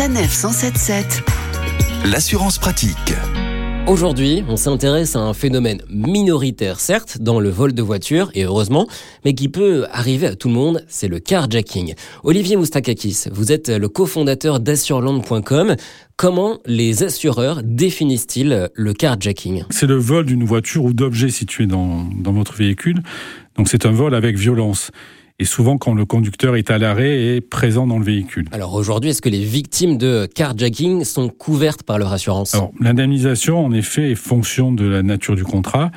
Sanef 177. L'assurance pratique. Aujourd'hui, on s'intéresse à un phénomène minoritaire, certes, dans le vol de voiture, et heureusement, mais qui peut arriver à tout le monde, c'est le carjacking. Olivier Moustakakis, vous êtes le cofondateur d'assureland.com. Comment les assureurs définissent-ils le carjacking? C'est le vol d'une voiture ou d'objets situés dans, dans votre véhicule. Donc c'est un vol avec violence et souvent quand le conducteur est à l'arrêt et présent dans le véhicule. Alors aujourd'hui, est-ce que les victimes de carjacking sont couvertes par leur assurance? Alors l'indemnisation, en effet, est fonction de la nature du contrat.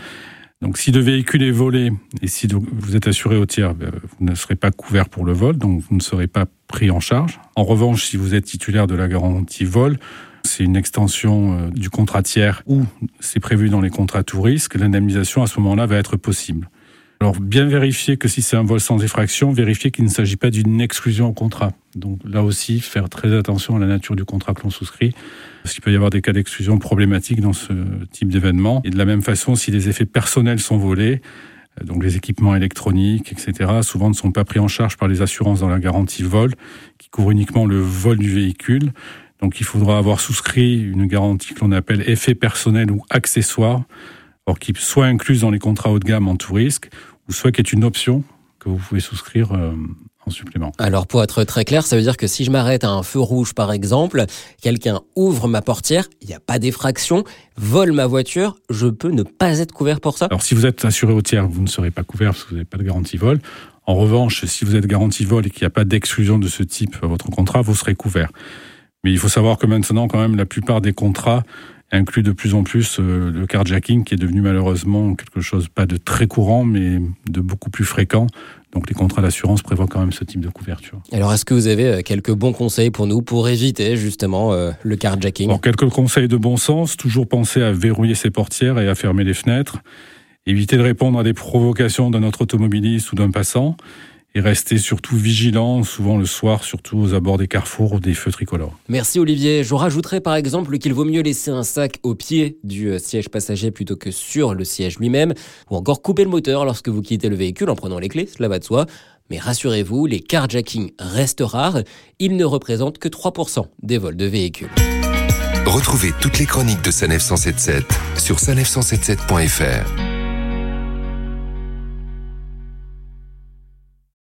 Donc si le véhicule est volé et si vous êtes assuré au tiers, ben, vous ne serez pas couvert pour le vol, donc vous ne serez pas pris en charge. En revanche, si vous êtes titulaire de la garantie vol, c'est une extension euh, du contrat tiers ou c'est prévu dans les contrats tout risque, l'indemnisation à ce moment-là va être possible. Alors bien vérifier que si c'est un vol sans effraction, vérifier qu'il ne s'agit pas d'une exclusion au contrat. Donc là aussi, faire très attention à la nature du contrat que l'on souscrit, parce qu'il peut y avoir des cas d'exclusion problématiques dans ce type d'événement. Et de la même façon, si les effets personnels sont volés, euh, donc les équipements électroniques, etc., souvent ne sont pas pris en charge par les assurances dans la garantie vol, qui couvre uniquement le vol du véhicule. Donc il faudra avoir souscrit une garantie que l'on appelle effet personnel ou accessoire, or qui soit incluse dans les contrats haut de gamme en tout risque, ou soit qui est une option que vous pouvez souscrire euh, en supplément. Alors pour être très clair, ça veut dire que si je m'arrête à un feu rouge par exemple, quelqu'un ouvre ma portière, il n'y a pas d'effraction, vole ma voiture, je peux ne pas être couvert pour ça Alors si vous êtes assuré au tiers, vous ne serez pas couvert parce que vous n'avez pas de garantie vol. En revanche, si vous êtes garantie vol et qu'il n'y a pas d'exclusion de ce type à votre contrat, vous serez couvert. Mais il faut savoir que maintenant, quand même, la plupart des contrats inclut de plus en plus euh, le carjacking qui est devenu malheureusement quelque chose pas de très courant mais de beaucoup plus fréquent. Donc les contrats d'assurance prévoient quand même ce type de couverture. Alors est-ce que vous avez euh, quelques bons conseils pour nous pour éviter justement euh, le carjacking? Alors, Quelques conseils de bon sens, toujours penser à verrouiller ses portières et à fermer les fenêtres, éviter de répondre à des provocations d'un autre automobiliste ou d'un passant et rester surtout vigilant, souvent le soir, surtout aux abords des carrefours ou des feux tricolores. Merci Olivier. Je rajouterai par exemple qu'il vaut mieux laisser un sac au pied du euh, siège passager plutôt que sur le siège lui-même, ou encore couper le moteur lorsque vous quittez le véhicule en prenant les clés, cela va de soi. Mais rassurez-vous, les carjacking restent rares, ils ne représentent que 3% des vols de véhicules. Retrouvez toutes les chroniques de Sanef 177 sur sanef177.fr.